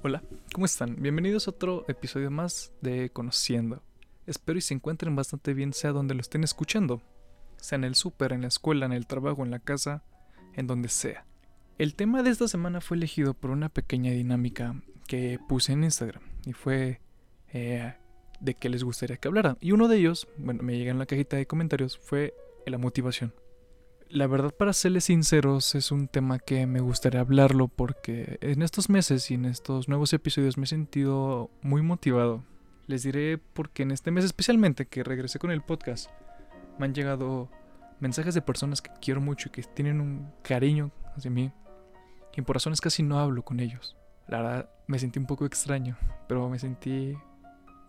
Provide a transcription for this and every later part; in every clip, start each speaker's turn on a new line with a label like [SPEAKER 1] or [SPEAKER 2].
[SPEAKER 1] Hola, ¿cómo están? Bienvenidos a otro episodio más de Conociendo. Espero y se encuentren bastante bien sea donde lo estén escuchando, sea en el súper, en la escuela, en el trabajo, en la casa, en donde sea. El tema de esta semana fue elegido por una pequeña dinámica que puse en Instagram y fue eh, de qué les gustaría que hablara. Y uno de ellos, bueno, me llega en la cajita de comentarios, fue la motivación la verdad, para serles sinceros, es un tema que me gustaría hablarlo porque en estos meses y en estos nuevos episodios me he sentido muy motivado. Les diré porque en este mes especialmente que regresé con el podcast, me han llegado mensajes de personas que quiero mucho y que tienen un cariño hacia mí y por razones casi no hablo con ellos. La verdad, me sentí un poco extraño, pero me sentí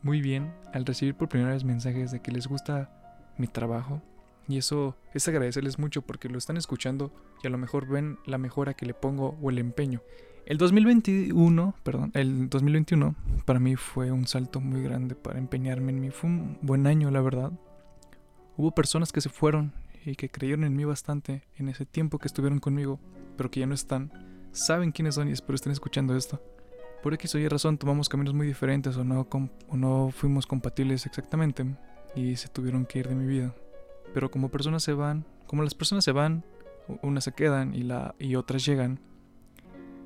[SPEAKER 1] muy bien al recibir por primera vez mensajes de que les gusta mi trabajo y eso es agradecerles mucho porque lo están escuchando y a lo mejor ven la mejora que le pongo o el empeño. El 2021, perdón, el 2021 para mí fue un salto muy grande para empeñarme en mí. Fue un buen año, la verdad. Hubo personas que se fueron y que creyeron en mí bastante en ese tiempo que estuvieron conmigo, pero que ya no están. Saben quiénes son y espero estén escuchando esto. Por X o Y razón tomamos caminos muy diferentes o no, o no fuimos compatibles exactamente y se tuvieron que ir de mi vida. Pero como personas se van, como las personas se van, unas se quedan y, la, y otras llegan.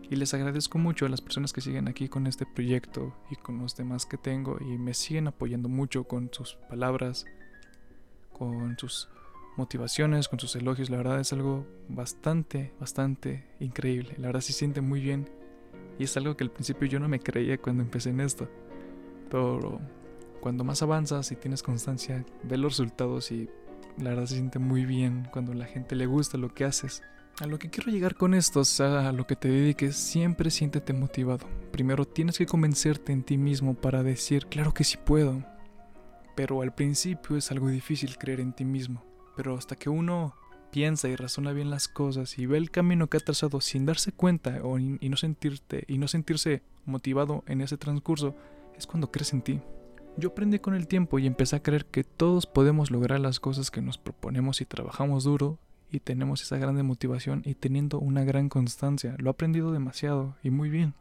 [SPEAKER 1] Y les agradezco mucho a las personas que siguen aquí con este proyecto y con los demás que tengo y me siguen apoyando mucho con sus palabras, con sus motivaciones, con sus elogios. La verdad es algo bastante, bastante increíble. La verdad se siente muy bien y es algo que al principio yo no me creía cuando empecé en esto. Pero cuando más avanzas y tienes constancia, ves los resultados y la verdad se siente muy bien cuando la gente le gusta lo que haces. A lo que quiero llegar con esto, o sea, a lo que te dediques, siempre siéntete motivado. Primero tienes que convencerte en ti mismo para decir, claro que sí puedo. Pero al principio es algo difícil creer en ti mismo. Pero hasta que uno piensa y razona bien las cosas y ve el camino que ha trazado sin darse cuenta o, no sentirte y no sentirse motivado en ese transcurso, es cuando crees en ti. Yo aprendí con el tiempo y empecé a creer que todos podemos lograr las cosas que nos proponemos si trabajamos duro y tenemos esa grande motivación y teniendo una gran constancia. Lo he aprendido demasiado y muy bien.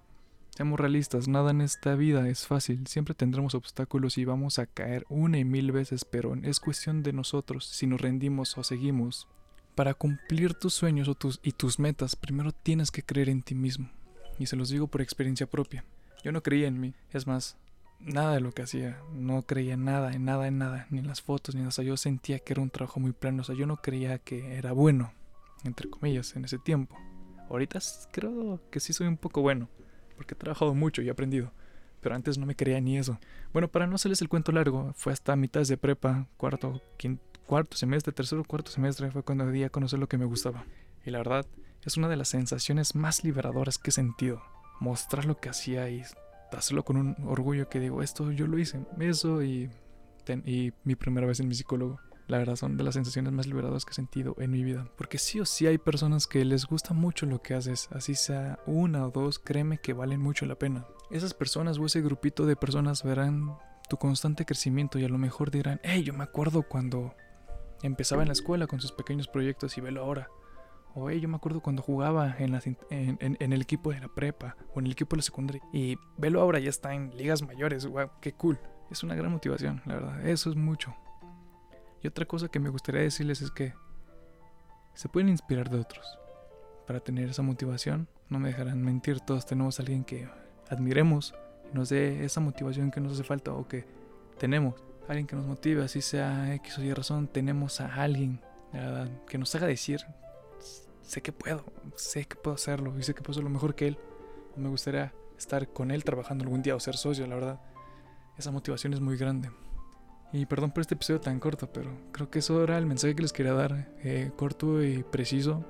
[SPEAKER 1] Seamos realistas, nada en esta vida es fácil, siempre tendremos obstáculos y vamos a caer una y mil veces, pero es cuestión de nosotros si nos rendimos o seguimos. Para cumplir tus sueños o tus, y tus metas, primero tienes que creer en ti mismo. Y se los digo por experiencia propia. Yo no creía en mí, es más, nada de lo que hacía. No creía en nada, en nada, en nada. Ni en las fotos, ni en nada. yo sentía que era un trabajo muy plano. O sea, yo no creía que era bueno, entre comillas, en ese tiempo. Ahorita creo que sí soy un poco bueno, porque he trabajado mucho y he aprendido. Pero antes no me creía ni eso. Bueno, para no hacerles el cuento largo, fue hasta mitad de prepa, cuarto, quinto, cuarto semestre, tercero, cuarto semestre, fue cuando di a conocer lo que me gustaba. Y la verdad, es una de las sensaciones más liberadoras que he sentido. Mostrar lo que hacía y hacerlo con un orgullo que digo, esto yo lo hice, eso y, y mi primera vez en mi psicólogo. La verdad son de las sensaciones más liberadoras que he sentido en mi vida. Porque sí o sí hay personas que les gusta mucho lo que haces, así sea una o dos, créeme que valen mucho la pena. Esas personas o ese grupito de personas verán tu constante crecimiento y a lo mejor dirán, hey, yo me acuerdo cuando empezaba en la escuela con sus pequeños proyectos y velo ahora. O yo me acuerdo cuando jugaba en, el equipo de la prepa o en el equipo de la secundaria. Y velo ahora, ya está en ligas mayores. Wow, qué cool. Es una gran motivación, la verdad. Eso es mucho. Y otra cosa que me gustaría decirles es que se pueden inspirar de otros. Para tener esa motivación, no me dejarán mentir, todos tenemos a alguien que admiremos nos dé esa motivación que nos hace falta o que tenemos. Alguien que nos motive, así sea X o Y razón, tenemos a alguien que nos haga decir sé que puedo, sé que puedo hacerlo y sé que puedo ser lo mejor que él. Me gustaría estar con él trabajando algún día o ser socio, la verdad. Esa motivación es muy grande. Y perdón por este episodio tan corto, pero creo que eso era el mensaje que les quería dar, eh, corto y preciso.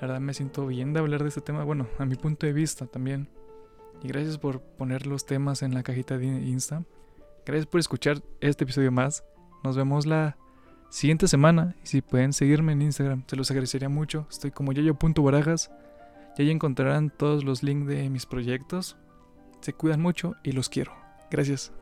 [SPEAKER 1] La verdad me siento bien de hablar de este tema, bueno, a mi punto de vista también. Y gracias por poner los temas en la cajita de Insta. Gracias por escuchar este episodio más. Nos vemos la siguiente semana. Y si pueden seguirme en Instagram, se los agradecería mucho. Estoy como yayo.barajas. Y ahí encontrarán todos los links de mis proyectos. Se cuidan mucho y los quiero. Gracias.